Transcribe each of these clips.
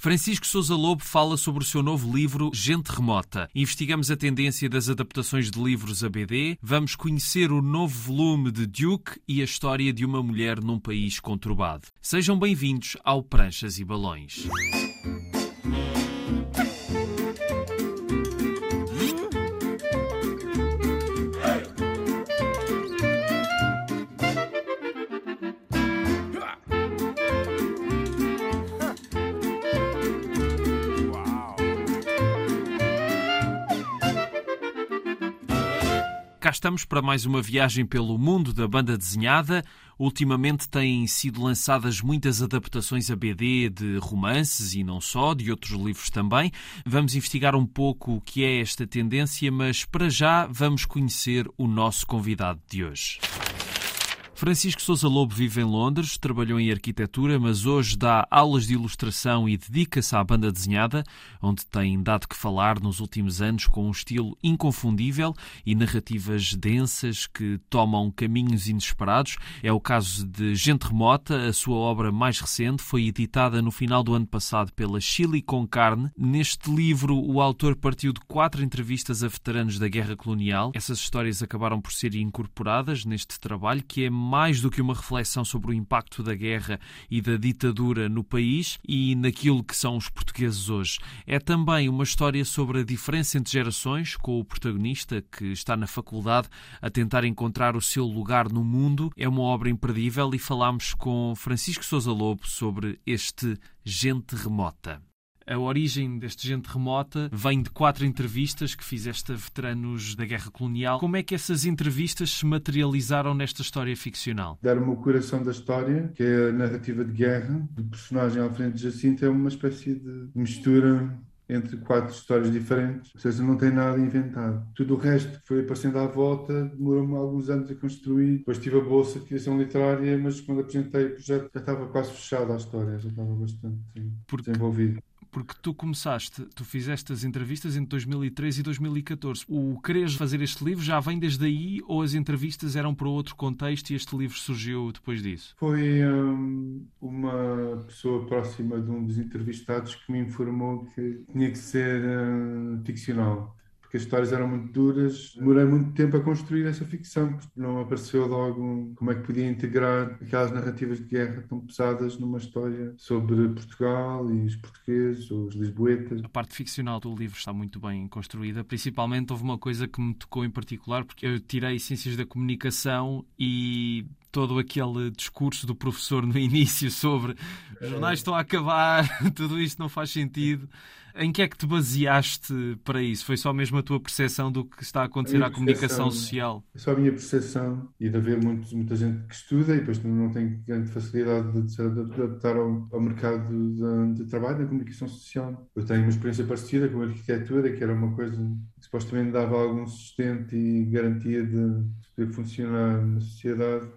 Francisco Sousa Lobo fala sobre o seu novo livro Gente Remota. Investigamos a tendência das adaptações de livros a BD, vamos conhecer o novo volume de Duke e a história de uma mulher num país conturbado. Sejam bem-vindos ao Pranchas e Balões. Estamos para mais uma viagem pelo mundo da banda desenhada. Ultimamente têm sido lançadas muitas adaptações a BD de romances e não só, de outros livros também. Vamos investigar um pouco o que é esta tendência, mas para já vamos conhecer o nosso convidado de hoje. Francisco Sousa Lobo vive em Londres, trabalhou em arquitetura, mas hoje dá aulas de ilustração e dedica-se à banda desenhada, onde tem dado que falar nos últimos anos com um estilo inconfundível e narrativas densas que tomam caminhos inesperados. É o caso de Gente Remota, a sua obra mais recente, foi editada no final do ano passado pela Chile com Carne. Neste livro, o autor partiu de quatro entrevistas a veteranos da Guerra Colonial. Essas histórias acabaram por ser incorporadas neste trabalho, que é mais do que uma reflexão sobre o impacto da guerra e da ditadura no país e naquilo que são os portugueses hoje. É também uma história sobre a diferença entre gerações, com o protagonista que está na faculdade a tentar encontrar o seu lugar no mundo. É uma obra imperdível e falámos com Francisco Sousa Lobo sobre este Gente Remota. A origem deste gente remota vem de quatro entrevistas que fizeste a veteranos da Guerra Colonial. Como é que essas entrevistas se materializaram nesta história ficcional? Dar-me o coração da história, que é a narrativa de guerra, do personagem Alfredo Jacinto, é uma espécie de mistura entre quatro histórias diferentes, ou seja, não tem nada inventado. Tudo o resto que foi aparecendo à volta demorou-me alguns anos a construir. Depois tive a bolsa de criação literária, mas quando apresentei o projeto já estava quase fechada a história, já estava bastante Porque... desenvolvido porque tu começaste, tu fizeste as entrevistas entre 2013 e 2014. O quereres fazer este livro já vem desde aí ou as entrevistas eram para outro contexto e este livro surgiu depois disso? Foi hum, uma pessoa próxima de um dos entrevistados que me informou que tinha que ser hum, ficcional porque as histórias eram muito duras. Demorei muito tempo a construir essa ficção, porque não apareceu logo como é que podia integrar aquelas narrativas de guerra tão pesadas numa história sobre Portugal e os portugueses, ou os lisboetas. A parte ficcional do livro está muito bem construída. Principalmente houve uma coisa que me tocou em particular, porque eu tirei ciências da comunicação e todo aquele discurso do professor no início sobre os jornais estão a acabar, tudo isto não faz sentido. Em que é que te baseaste para isso? Foi só mesmo a tua percepção do que está a acontecer à comunicação social? É só a minha percepção e de haver muito, muita gente que estuda e depois não tem grande facilidade de se adaptar ao, ao mercado de, de, trabalho na comunicação social. Eu tenho uma experiência parecida com a arquitetura, que era uma coisa que supostamente dava algum sustento e garantia de poder funcionar na sociedade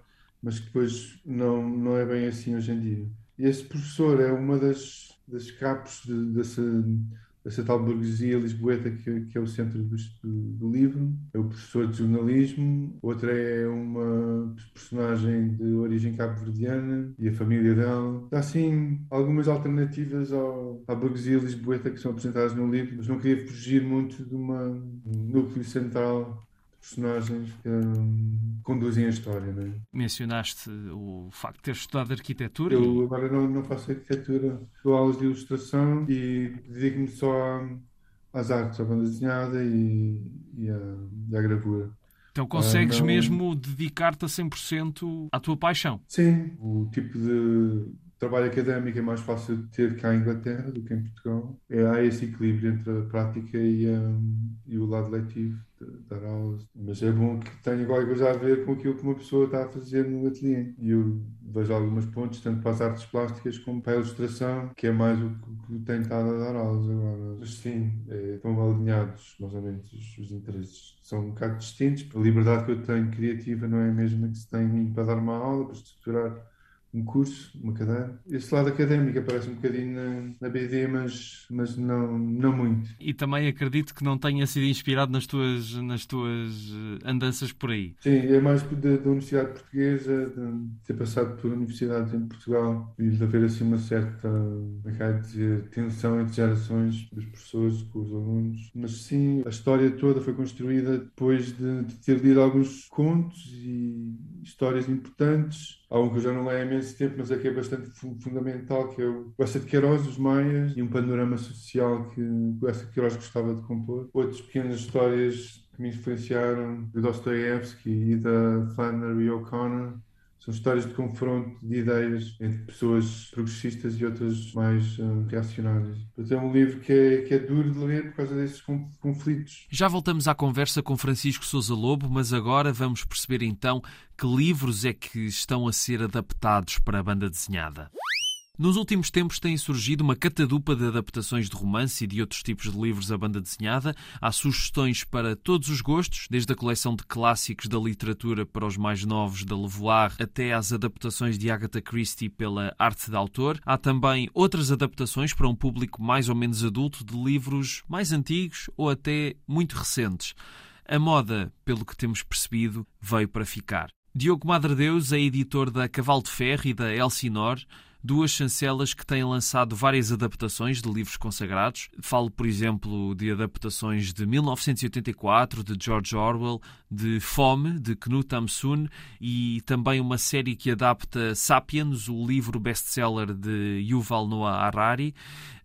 mas que depois não, não é bem assim hoje em dia. E esse professor é uma das, das capos de, dessa, dessa tal burguesia lisboeta que, que é o centro do, do, livro. É o professor de jornalismo, outra é uma personagem de origem cabo-verdiana e a família dela. Há, assim, algumas alternativas ao, à burguesia lisboeta que são apresentadas no livro, mas não queria fugir muito de uma, um núcleo central personagens que um, conduzem a história. Não é? Mencionaste o facto de ter estudado arquitetura. Eu agora não, não faço arquitetura, dou aulas de ilustração e dedico-me só às artes, à banda desenhada e, e, à, e à gravura. Então consegues ah, não... mesmo dedicar-te a 100% à tua paixão? Sim, o tipo de trabalho académico é mais fácil de ter cá em Inglaterra do que em Portugal. É, há esse equilíbrio entre a prática e, um, e o lado letivo, dar aulas. Mas é bom que tenha qualquer coisa a ver com aquilo que uma pessoa está a fazer no ateliê. E eu vejo algumas pontes, tanto para as artes plásticas como para a ilustração, que é mais o que tenho estado a dar aulas agora. Mas sim, é, estão alinhados mais ou menos os, os interesses. São um bocado distintos. A liberdade que eu tenho criativa não é a mesma que se tem para dar uma aula, para estruturar um curso, uma cadeira. Esse lado académico aparece um bocadinho na, na BD, mas, mas não, não muito. E também acredito que não tenha sido inspirado nas tuas, nas tuas eh, andanças por aí. Sim, é mais da, da Universidade Portuguesa, de ter passado por universidades em Portugal e de haver assim uma certa, é dizer, tensão entre gerações das pessoas com os alunos. Mas sim, a história toda foi construída depois de, de ter lido alguns contos e histórias importantes Há um que eu já não leio imenso tempo, mas é que é bastante fundamental, que é o Essa de Queiroz, Os Maias, e um panorama social que o Essa de Queiroz gostava de compor. Outras pequenas histórias que me influenciaram, de Dostoevsky e da Flannery O'Connor, são histórias de confronto de ideias entre pessoas progressistas e outras mais uh, reacionárias. Portanto, é um livro que é, que é duro de ler por causa desses conflitos. Já voltamos à conversa com Francisco Sousa Lobo, mas agora vamos perceber então que livros é que estão a ser adaptados para a banda desenhada. Nos últimos tempos tem surgido uma catadupa de adaptações de romance e de outros tipos de livros à banda desenhada. Há sugestões para todos os gostos, desde a coleção de clássicos da literatura para os mais novos da Levoir até às adaptações de Agatha Christie pela arte de autor. Há também outras adaptações para um público mais ou menos adulto de livros mais antigos ou até muito recentes. A moda, pelo que temos percebido, veio para ficar. Diogo Madre Deus é editor da Cavalo de Ferro e da Elsinor duas chancelas que têm lançado várias adaptações de livros consagrados. Falo, por exemplo, de adaptações de 1984, de George Orwell, de Fome, de Knut Hamsun, e também uma série que adapta Sapiens, o livro best-seller de Yuval Noah Harari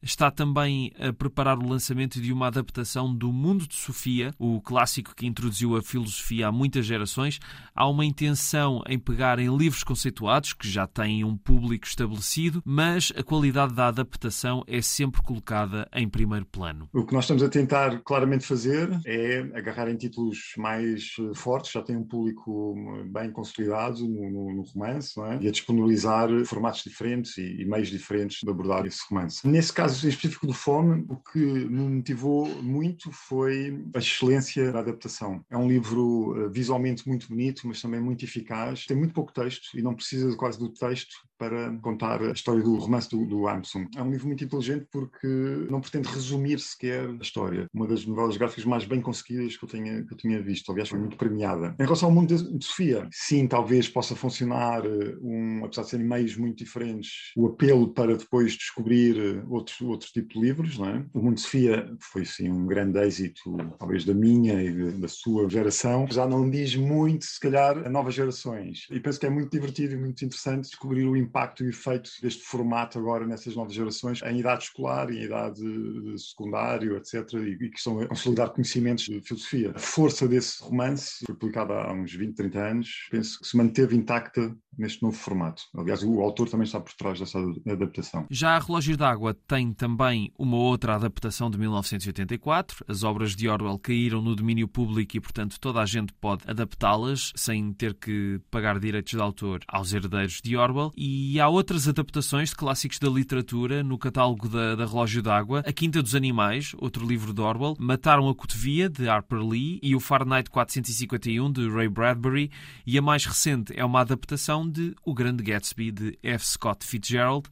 está também a preparar o lançamento de uma adaptação do Mundo de Sofia, o clássico que introduziu a filosofia há muitas gerações. Há uma intenção em pegar em livros conceituados, que já têm um público estabelecido, mas a qualidade da adaptação é sempre colocada em primeiro plano. O que nós estamos a tentar claramente fazer é agarrar em títulos mais eh, fortes, já tem um público bem consolidado no, no, no romance, é? e a disponibilizar formatos diferentes e, e meios diferentes de abordar esse romance. Nesse caso, caso específico do Fome, o que me motivou muito foi a excelência da adaptação. É um livro eh, visualmente muito bonito, mas também muito eficaz. Tem muito pouco texto e não precisa quase do texto para contar a história do romance do, do Armstrong. É um livro muito inteligente porque não pretende resumir sequer a história. Uma das novelas gráficas mais bem conseguidas que eu tinha, que eu tinha visto. Aliás, foi muito premiada. Em relação ao mundo de Sofia, sim, talvez possa funcionar, eh, um, apesar de serem meios muito diferentes, o apelo para depois descobrir eh, outros, outro tipo de livros. Não é? O mundo de Sofia foi, sim, um grande êxito, talvez da minha e de, da sua geração. Já não diz muito, se calhar, a novas gerações. E penso que é muito divertido e muito interessante descobrir o impacto e efeito deste formato agora nessas novas gerações, em idade escolar, em idade secundário, etc., e, que estão a consolidar conhecimentos de filosofia. A força desse romance foi publicada há uns 20, 30 anos, penso que se manteve intacta neste novo formato. Aliás, o autor também está por trás dessa adaptação. Já a Relógio d'Água tem também uma outra adaptação de 1984. As obras de Orwell caíram no domínio público e, portanto, toda a gente pode adaptá-las sem ter que pagar direitos de autor aos herdeiros de Orwell. E há outras adaptações de clássicos da literatura no catálogo da, da Relógio d'Água. A Quinta dos Animais, outro livro de Orwell, Mataram a Cotovia, de Harper Lee, e o Fahrenheit 451, de Ray Bradbury. E a mais recente é uma adaptação de O Grande Gatsby, de F. Scott Fitzgerald.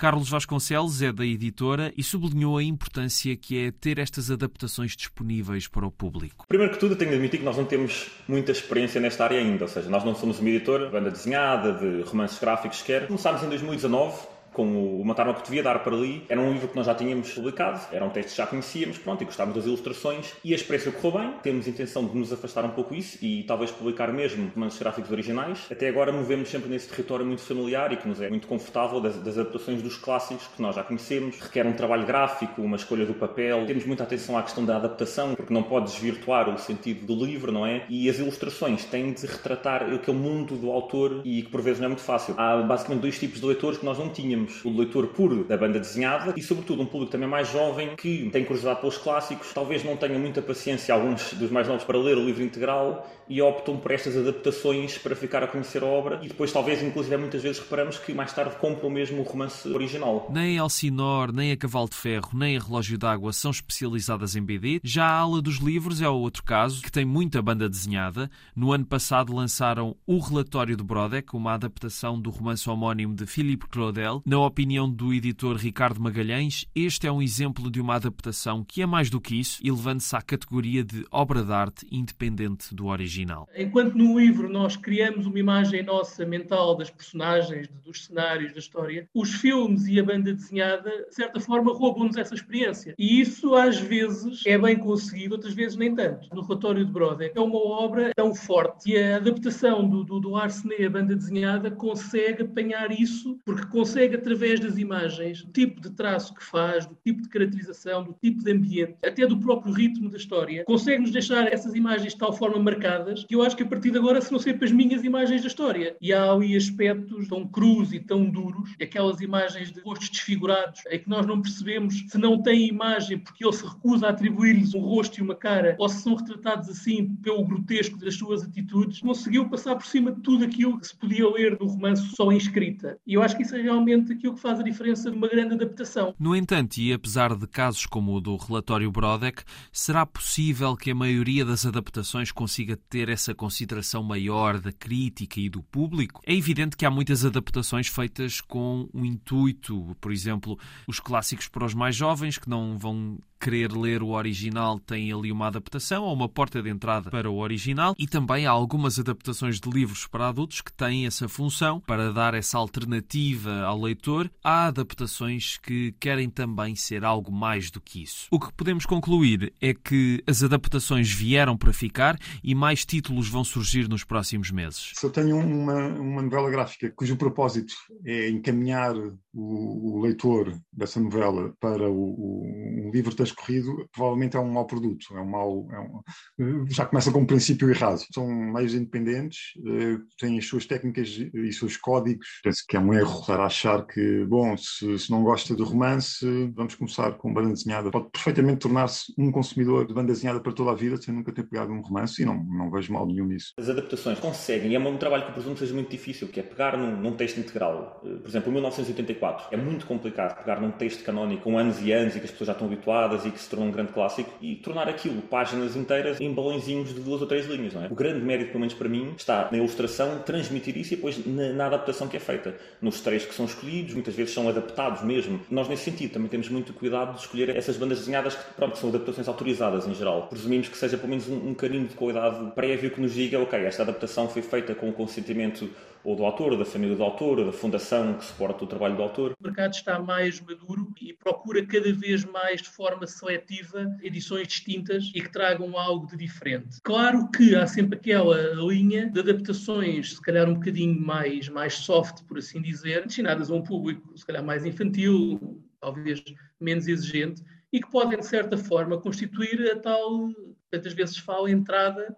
Carlos Vasconcelos é da editora e sublinhou a importância que é ter estas adaptações disponíveis para o público. Primeiro que tudo, tenho de admitir que nós não temos muita experiência nesta área ainda, ou seja, nós não somos uma editora de banda desenhada, de romances gráficos sequer. Começámos em 2019 com o Matar uma Cotovia, dar para ali. Era um livro que nós já tínhamos publicado, eram textos que já conhecíamos, pronto, e gostávamos das ilustrações e a experiência correu bem. Temos intenção de nos afastar um pouco isso e talvez publicar mesmo romances gráficos originais. Até agora movemos sempre nesse território muito familiar e que nos é muito confortável das, das adaptações dos clássicos que nós já conhecemos. Requer um trabalho gráfico, uma escolha do papel. Temos muita atenção à questão da adaptação, porque não pode desvirtuar o sentido do livro, não é? E as ilustrações têm de retratar aquele mundo do autor e que por vezes não é muito fácil. Há basicamente dois tipos de leitores que nós não tínhamos o leitor puro da banda desenhada e, sobretudo, um público também mais jovem que tem curiosidade pelos clássicos, talvez não tenha muita paciência, alguns dos mais novos, para ler o livro integral e optam por estas adaptações para ficar a conhecer a obra e depois, talvez, inclusive, muitas vezes reparamos que mais tarde compram mesmo o romance original. Nem Alcinor, nem a Cavalo de Ferro, nem a Relógio d'Água são especializadas em BD. Já a Ala dos Livros é o outro caso, que tem muita banda desenhada. No ano passado lançaram O Relatório de Brodeck, uma adaptação do romance homónimo de Philippe Claudel. Na opinião do editor Ricardo Magalhães, este é um exemplo de uma adaptação que é mais do que isso, elevando-se à categoria de obra de arte independente do original. Enquanto no livro nós criamos uma imagem nossa mental das personagens, dos cenários, da história, os filmes e a banda desenhada, de certa forma, roubam-nos essa experiência. E isso, às vezes, é bem conseguido, outras vezes nem tanto. No relatório de Broder é uma obra tão forte e a adaptação do, do, do Arsenet, a banda desenhada, consegue apanhar isso, porque consegue, através das imagens, do tipo de traço que faz, do tipo de caracterização, do tipo de ambiente, até do próprio ritmo da história, consegue-nos deixar essas imagens de tal forma marcadas que eu acho que a partir de agora serão sempre as minhas imagens da história. E há ali aspectos tão crus e tão duros, aquelas imagens de rostos desfigurados, é que nós não percebemos se não tem imagem porque ele se recusa a atribuir-lhes um rosto e uma cara, ou se são retratados assim pelo grotesco das suas atitudes, conseguiu passar por cima de tudo aquilo que se podia ler no romance só em escrita. E eu acho que isso é realmente aquilo que faz a diferença de uma grande adaptação. No entanto, e apesar de casos como o do relatório Brodeck, será possível que a maioria das adaptações consiga ter essa consideração maior da crítica e do público? É evidente que há muitas adaptações feitas com um intuito, por exemplo, os clássicos para os mais jovens que não vão querer ler o original tem ali uma adaptação ou uma porta de entrada para o original e também há algumas adaptações de livros para adultos que têm essa função para dar essa alternativa ao leitor. Há adaptações que querem também ser algo mais do que isso. O que podemos concluir é que as adaptações vieram para ficar e mais títulos vão surgir nos próximos meses. Se eu tenho uma, uma novela gráfica cujo propósito é encaminhar o, o leitor dessa novela para o, um livro transcorrido, provavelmente é um mau produto, é um mau, é um, eh, já começa com um princípio errado. São meios independentes, eh, têm as suas técnicas e seus códigos. Penso que é um erro estar a achar que, bom, se, se não gosta de romance, vamos começar com banda desenhada. Pode perfeitamente tornar-se um consumidor de banda desenhada para toda a vida sem nunca ter pegado um romance e não, não vejo mal nenhum nisso. As adaptações conseguem, e é um trabalho que eu presumo seja muito difícil, que é pegar num, num texto integral, eh, por exemplo, 1984 é muito complicado pegar num texto canónico com anos e anos e que as pessoas já estão habituadas e que se tornou um grande clássico e tornar aquilo páginas inteiras em balõezinhos de duas ou três linhas, não é? O grande mérito, pelo menos para mim, está na ilustração, transmitir isso e depois na, na adaptação que é feita. Nos três que são escolhidos, muitas vezes são adaptados mesmo. Nós, nesse sentido, também temos muito cuidado de escolher essas bandas desenhadas que, pronto, são adaptações autorizadas em geral. Presumimos que seja pelo menos um, um carinho de qualidade prévio que nos diga, ok, esta adaptação foi feita com o consentimento ou do autor, ou da família do autor, ou da fundação que suporta o trabalho do autor. O mercado está mais maduro e procura cada vez mais de forma seletiva edições distintas e que tragam algo de diferente. Claro que há sempre aquela linha de adaptações, se calhar um bocadinho mais, mais soft, por assim dizer, destinadas a um público se calhar mais infantil, talvez menos exigente, e que podem, de certa forma, constituir a tal, tantas vezes fala, entrada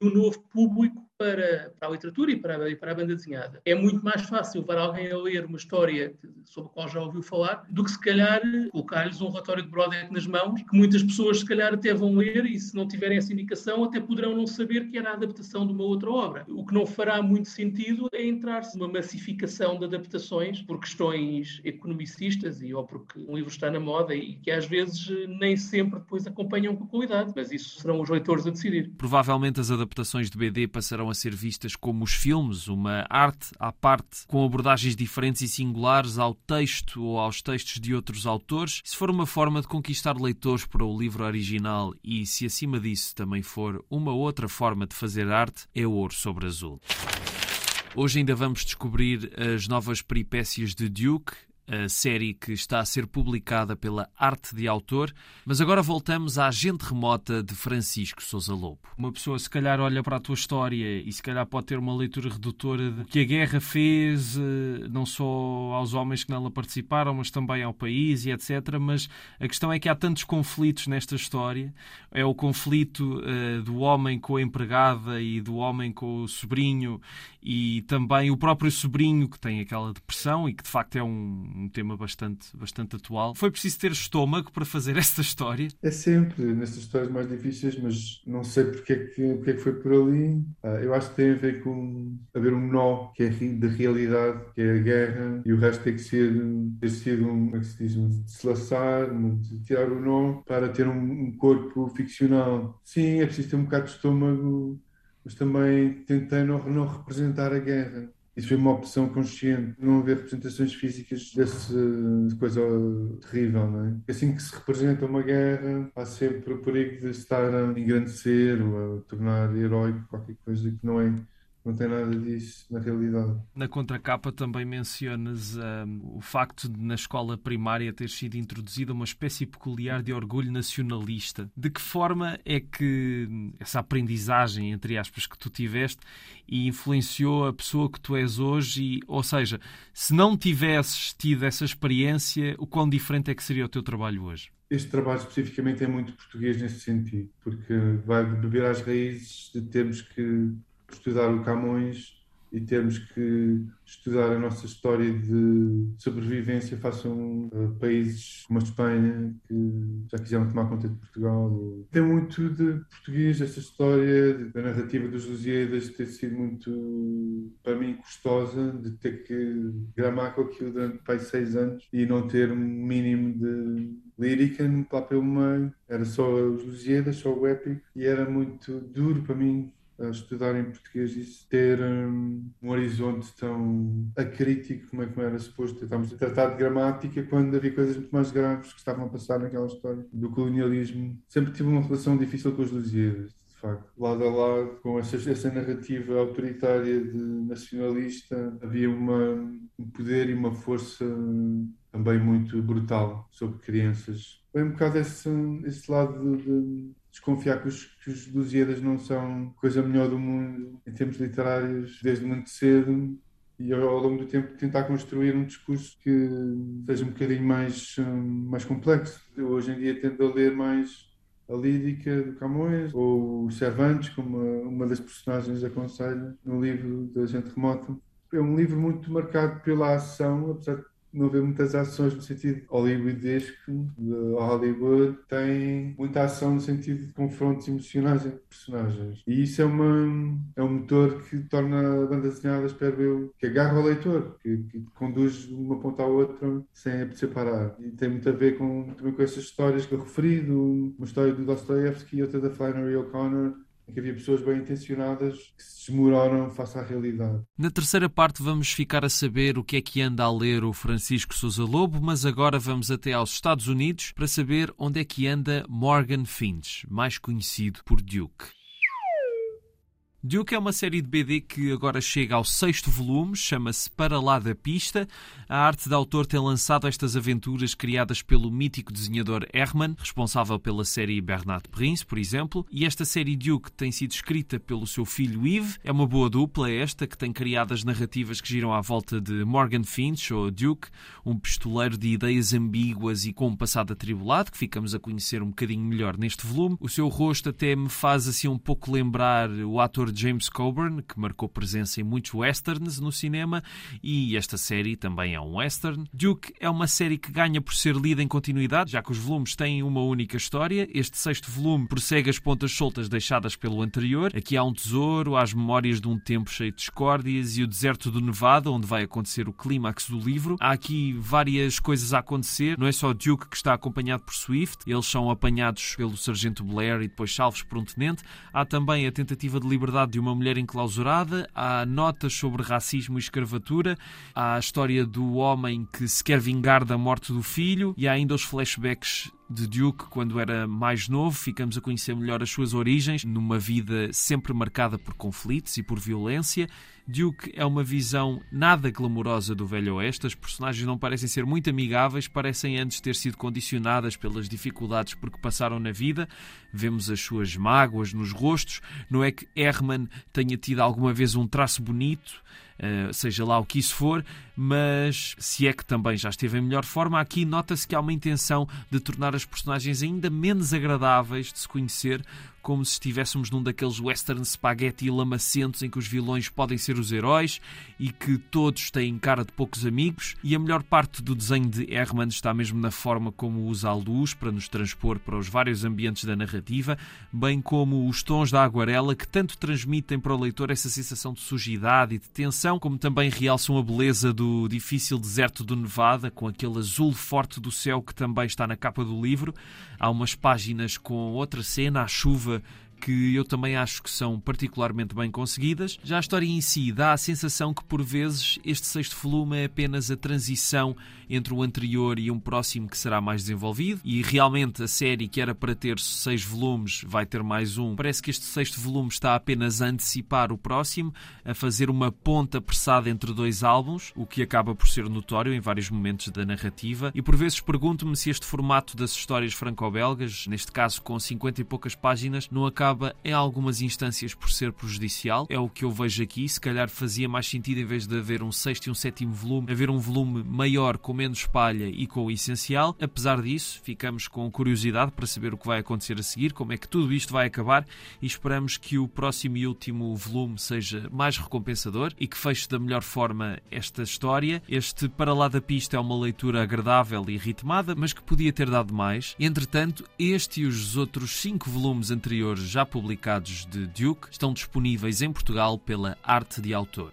do novo público para, para a literatura e para, e para a banda desenhada. É muito mais fácil para alguém a ler uma história sobre a qual já ouviu falar do que se calhar colocar-lhes um relatório de Brodeck nas mãos, que muitas pessoas se calhar até vão ler e se não tiverem essa indicação até poderão não saber que era a adaptação de uma outra obra. O que não fará muito sentido é entrar-se numa massificação de adaptações por questões economicistas e ou porque um livro está na moda e que às vezes nem sempre depois acompanham com qualidade, mas isso serão os leitores a decidir. Provavelmente as adaptações de BD passarão a ser vistas como os filmes, uma arte à parte, com abordagens diferentes e singulares ao texto ou aos textos de outros autores. Se for uma forma de conquistar leitores para o livro original e se acima disso também for uma outra forma de fazer arte, é ouro sobre azul. Hoje ainda vamos descobrir as novas peripécias de Duke, a série que está a ser publicada pela Arte de Autor. Mas agora voltamos à Gente Remota de Francisco Sousa Lobo. Uma pessoa, se calhar, olha para a tua história e se calhar pode ter uma leitura redutora de que a guerra fez, eh, não só aos homens que nela participaram, mas também ao país e etc. Mas a questão é que há tantos conflitos nesta história. É o conflito uh, do homem com a empregada e do homem com o sobrinho e também o próprio sobrinho que tem aquela depressão e que de facto é um um tema bastante, bastante atual. Foi preciso ter estômago para fazer esta história? É sempre nestas histórias mais difíceis, mas não sei porque é que, porque é que foi por ali. Ah, eu acho que tem a ver com haver um nó que é da realidade, que é a guerra, e o resto tem que ser, ter sido um, como é que se diz, um deslaçar, um, tirar o nó para ter um, um corpo ficcional. Sim, é preciso ter um bocado de estômago mas também tentei não, não representar a guerra. Isso foi uma opção consciente, não haver representações físicas dessa coisa terrível, não é? Assim que se representa uma guerra, há sempre o perigo de estar a engrandecer ou a tornar heróico qualquer coisa que não é não tem nada disso na realidade. Na contracapa também mencionas um, o facto de na escola primária ter sido introduzida uma espécie peculiar de orgulho nacionalista. De que forma é que essa aprendizagem, entre aspas, que tu tiveste e influenciou a pessoa que tu és hoje? E, ou seja, se não tivesses tido essa experiência, o quão diferente é que seria o teu trabalho hoje? Este trabalho especificamente é muito português nesse sentido, porque vai beber às raízes de termos que estudar o Camões e termos que estudar a nossa história de sobrevivência face a um, países como a Espanha, que já quiseram tomar conta de Portugal. Tem muito de português esta história, da narrativa dos Lusíadas ter sido muito, para mim, custosa, de ter que gramar com aquilo durante pai, seis anos e não ter um mínimo de lírica no papel meio. Era só os Lusíadas, só o épico, e era muito duro para mim estudar em português e ter um, um, horizonte tão acrítico como é que era suposto. Estávamos a tratar de gramática quando havia coisas muito mais graves que estavam a passar naquela história do colonialismo. Sempre tive uma relação difícil com os Lusíadas. Facto, lado a lado, com essa, essa narrativa autoritária de nacionalista, havia uma, um poder e uma força também muito brutal sobre crianças. Foi um bocado esse, esse lado de desconfiar que os, que os Lusíadas não são coisa melhor do mundo em termos literários desde muito cedo e ao, longo do tempo tentar construir um discurso que seja um bocadinho mais, um, mais complexo. Eu hoje em dia tendo a ler mais a lírica do Camões ou o Cervantes, como uma, uma das personagens aconselha no livro da Gente Remota. É um livro muito marcado pela ação, apesar de não vê muitas ações no sentido hollywoodesco de Hollywood. Tem muita ação no sentido de confrontos emocionais entre personagens. E isso é uma é um motor que torna a banda desenhada espero eu que agarra o leitor que, que conduz de uma ponta à outra sem a separar e tem muito a ver com também com essas histórias que eu referi do, uma história do Dostoevsky e outra da Flannery O'Connor que havia pessoas bem intencionadas que se desmororam face à realidade. Na terceira parte vamos ficar a saber o que é que anda a ler o Francisco Sousa Lobo, mas agora vamos até aos Estados Unidos para saber onde é que anda Morgan Finch, mais conhecido por Duke. Duke é uma série de BD que agora chega ao sexto volume, chama-se Para Lá da Pista. A arte de autor tem lançado estas aventuras criadas pelo mítico desenhador Herman, responsável pela série Bernard Prince, por exemplo, e esta série Duke tem sido escrita pelo seu filho Yves. É uma boa dupla esta, que tem criado as narrativas que giram à volta de Morgan Finch, ou Duke, um pistoleiro de ideias ambíguas e com um passado atribulado, que ficamos a conhecer um bocadinho melhor neste volume. O seu rosto até me faz assim um pouco lembrar o ator James Coburn, que marcou presença em muitos westerns no cinema, e esta série também é um western. Duke é uma série que ganha por ser lida em continuidade, já que os volumes têm uma única história. Este sexto volume prossegue as pontas soltas deixadas pelo anterior. Aqui há um tesouro, há as memórias de um tempo cheio de discórdias e o deserto do Nevada, onde vai acontecer o clímax do livro. Há aqui várias coisas a acontecer. Não é só Duke que está acompanhado por Swift, eles são apanhados pelo Sargento Blair e depois salvos por um tenente. Há também a tentativa de liberdade de uma mulher enclausurada, há notas sobre racismo e escravatura, há a história do homem que se quer vingar da morte do filho e há ainda os flashbacks de Duke quando era mais novo, ficamos a conhecer melhor as suas origens, numa vida sempre marcada por conflitos e por violência. Duke é uma visão nada glamourosa do Velho Oeste, as personagens não parecem ser muito amigáveis, parecem antes ter sido condicionadas pelas dificuldades por que passaram na vida. Vemos as suas mágoas nos rostos. Não é que Herman tenha tido alguma vez um traço bonito, seja lá o que isso for, mas se é que também já esteve em melhor forma, aqui nota-se que há uma intenção de tornar as personagens ainda menos agradáveis de se conhecer, como se estivéssemos num daqueles western spaghetti lamacentos em que os vilões podem ser os heróis e que todos têm cara de poucos amigos. E a melhor parte do desenho de Herman está mesmo na forma como usa a luz para nos transpor para os vários ambientes da narrativa, bem como os tons da aguarela que tanto transmitem para o leitor essa sensação de sujidade e de tensão, como também realçam a beleza do difícil deserto do Nevada, com aquele azul forte do céu que também está na capa do livro. Há umas páginas com outra cena, a chuva que eu também acho que são particularmente bem conseguidas. Já a história em si dá a sensação que, por vezes, este sexto volume é apenas a transição entre o anterior e um próximo que será mais desenvolvido. E realmente a série, que era para ter seis volumes, vai ter mais um. Parece que este sexto volume está apenas a antecipar o próximo, a fazer uma ponta apressada entre dois álbuns, o que acaba por ser notório em vários momentos da narrativa. E por vezes pergunto-me se este formato das histórias franco-belgas, neste caso com 50 e poucas páginas, não acaba acaba em algumas instâncias por ser prejudicial. É o que eu vejo aqui. Se calhar fazia mais sentido, em vez de haver um sexto e um sétimo volume, haver um volume maior com menos palha e com o essencial. Apesar disso, ficamos com curiosidade para saber o que vai acontecer a seguir, como é que tudo isto vai acabar e esperamos que o próximo e último volume seja mais recompensador e que feche da melhor forma esta história. Este Para lá da pista é uma leitura agradável e ritmada, mas que podia ter dado mais. Entretanto, este e os outros cinco volumes anteriores já já publicados de Duke estão disponíveis em Portugal pela Arte de Autor.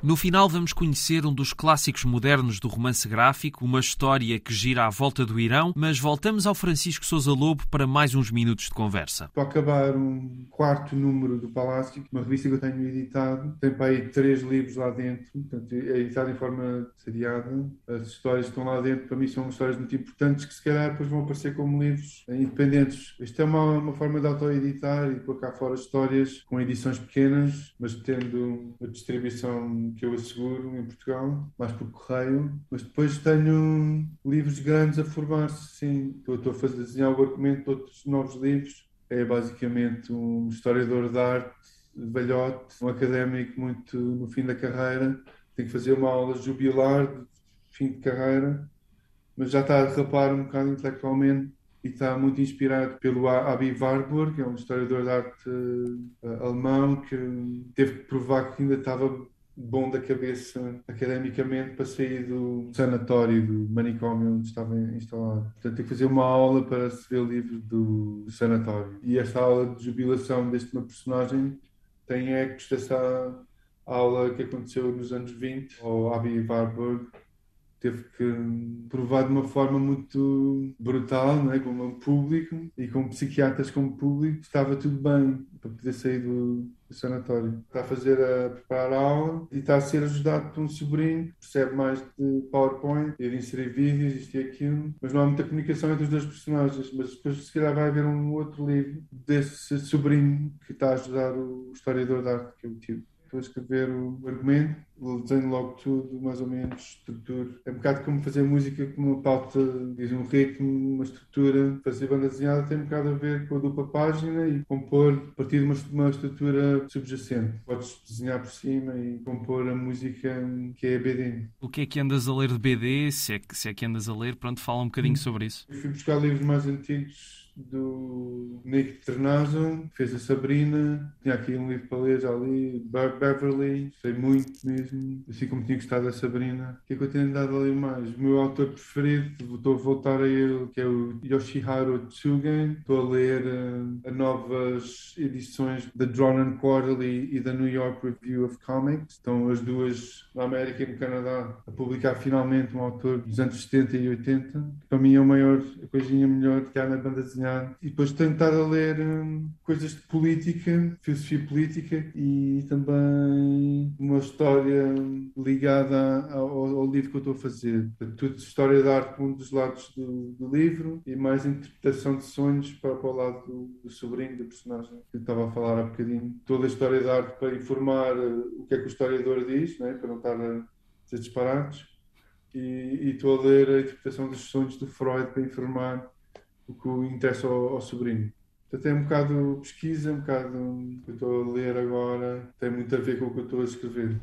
No final, vamos conhecer um dos clássicos modernos do romance gráfico, uma história que gira à volta do Irão, mas voltamos ao Francisco Sousa Lobo para mais uns minutos de conversa. Estou a acabar um quarto número do Palácio, uma revista que eu tenho editado. Tem para aí três livros lá dentro, portanto, é editado em forma seriada. As histórias que estão lá dentro, para mim, são histórias muito importantes que, se calhar, depois vão aparecer como livros independentes. Isto é uma, uma forma de auto-editar e pôr cá fora histórias com edições pequenas, mas tendo uma distribuição que eu asseguro em Portugal, mais por correio, mas depois tenho livros grandes a formar-se, sim. Estou, a fazer desenhar o argumento de outros novos livros. É basicamente um historiador de arte, velhote, um académico muito no fim da carreira, tem que fazer uma aula jubilar de fim de carreira, mas já está a derrapar um bocado intelectualmente e está muito inspirado pelo Abi Warburg, que é um historiador de arte uh, alemão que teve que provar que ainda estava bom da cabeça academicamente para sair do sanatório, do manicômio onde estava instalado. Portanto, tem que fazer uma aula para se ver livre do, sanatório. E esta aula de jubilação deste meu personagem tem ecos dessa aula que aconteceu nos anos 20, ao Abi Warburg, teve que provar de uma forma muito brutal, não é? como público e com psiquiatras como público, estava tudo bem para poder sair do, sanatório. Está a fazer a preparar a aula e está a ser ajudado por um sobrinho percebe mais de PowerPoint de inserir vídeos, isto e aquilo, mas não há muita comunicação entre os dois personagens. Mas depois, se calhar, vai haver um outro livro desse sobrinho que está a ajudar o historiador de arte que é o tio estou a escrever o argumento, desenho logo tudo, mais ou menos, estrutura. É um bocado como fazer música com uma pauta, diz um ritmo, uma estrutura. Fazer banda desenhada tem um bocado a ver com a dupla página e compor a partir de uma, uma estrutura subjacente. Podes desenhar por cima e compor a música que é a BD. O que é que andas a ler de BD? Se é que, se é que andas a ler, pronto, fala um bocadinho hum. sobre isso. Eu fui buscar livros mais antigos do Nick Ternazzo, fez a Sabrina, tinha aqui um livro para ler, já li, Beverly, sei muito mesmo, assim como tinha gostado da Sabrina. O que é que eu tenho dado a ler mais? O meu autor preferido, estou a voltar a ele, que é o Yoshiharu Tsugen. Estou a ler uh, as novas edições da Drawn Quarterly e da New York Review of Comics. Estão as duas na América e no Canadá a publicar finalmente um autor dos anos 70 e 80. Para mim é o maior, a coisinha melhor que há na banda desenhada e depois tentar a ler hum, coisas de política, filosofia política e também uma história ligada ao, ao livro que eu estou a fazer. Tudo história de arte por um dos lados do, do, livro e mais interpretação de sonhos para, para o lado do, do sobrinho do personagem que eu estava a falar há bocadinho. Toda a história de arte para informar uh, o que é que o historiador diz, né? para não estar a ser disparados. E, e estou a ler a interpretação dos sonhos do Freud para informar o que interessa ao, ao sobrinho. Portanto, é um bocado pesquisa, um bocado o que eu estou a ler agora, tem muito a ver com o que eu estou a escrever.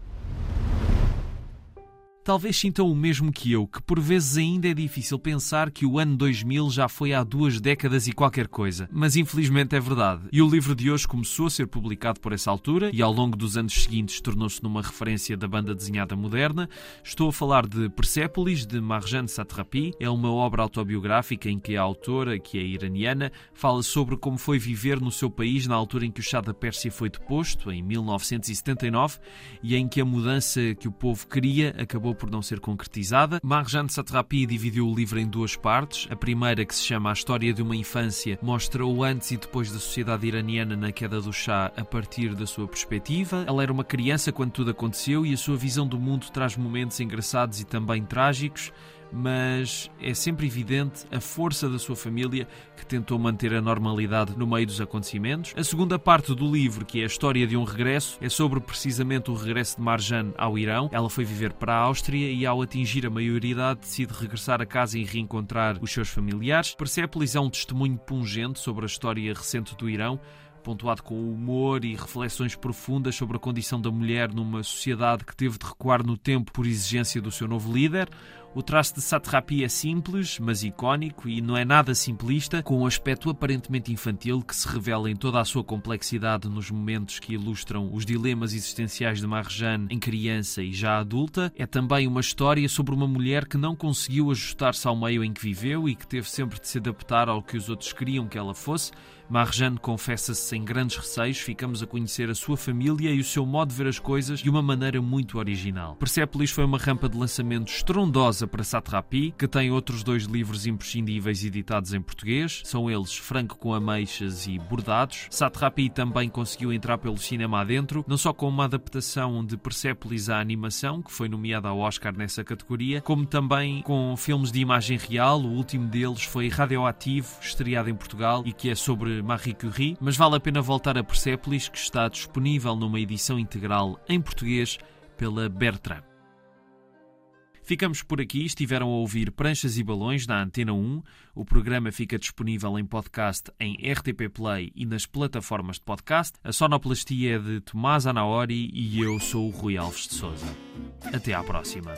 Talvez sintam o mesmo que eu, que por vezes ainda é difícil pensar que o ano 2000 já foi há duas décadas e qualquer coisa. Mas infelizmente é verdade. E o livro de hoje começou a ser publicado por essa altura e ao longo dos anos seguintes tornou-se numa referência da banda desenhada moderna. Estou a falar de Persépolis, de Marjane Satrapi. É uma obra autobiográfica em que a autora, que é iraniana, fala sobre como foi viver no seu país na altura em que o Shah da Pérsia foi deposto, em 1979, e em que a mudança que o povo queria acabou por não ser concretizada. Marjane Satrapi dividiu o livro em duas partes. A primeira, que se chama A História de uma Infância, mostra o antes e depois da sociedade iraniana na queda do Shah a partir da sua perspectiva. Ela era uma criança quando tudo aconteceu e a sua visão do mundo traz momentos engraçados e também trágicos mas é sempre evidente a força da sua família que tentou manter a normalidade no meio dos acontecimentos. A segunda parte do livro, que é a história de um regresso, é sobre precisamente o regresso de Marjan ao Irão. Ela foi viver para a Áustria e, ao atingir a maioridade, decide regressar a casa e reencontrar os seus familiares. Persepolis é um testemunho pungente sobre a história recente do Irão pontuado com humor e reflexões profundas sobre a condição da mulher numa sociedade que teve de recuar no tempo por exigência do seu novo líder. O traço de Satrapi é simples, mas icónico e não é nada simplista, com um aspecto aparentemente infantil que se revela em toda a sua complexidade nos momentos que ilustram os dilemas existenciais de Marjane em criança e já adulta. É também uma história sobre uma mulher que não conseguiu ajustar-se ao meio em que viveu e que teve sempre de se adaptar ao que os outros queriam que ela fosse. Marjane confessa-se sem grandes receios, ficamos a conhecer a sua família e o seu modo de ver as coisas de uma maneira muito original. Persepolis foi uma rampa de lançamento estrondosa para Satrapi, que tem outros dois livros imprescindíveis editados em português. São eles Franco com Ameixas e Bordados. Satrapi também conseguiu entrar pelo cinema adentro, não só com uma adaptação de Persepolis à animação, que foi nomeada ao Oscar nessa categoria, como também com filmes de imagem real. O último deles foi Radioativo, estreado em Portugal e que é sobre Marie Curie. Mas vale a pena voltar a Persepolis, que está disponível numa edição integral em português pela Bertrand. Ficamos por aqui. Estiveram a ouvir Pranchas e Balões na Antena 1. O programa fica disponível em podcast em RTP Play e nas plataformas de podcast. A sonoplastia é de Tomás Anaori e eu sou o Rui Alves de Souza. Até à próxima.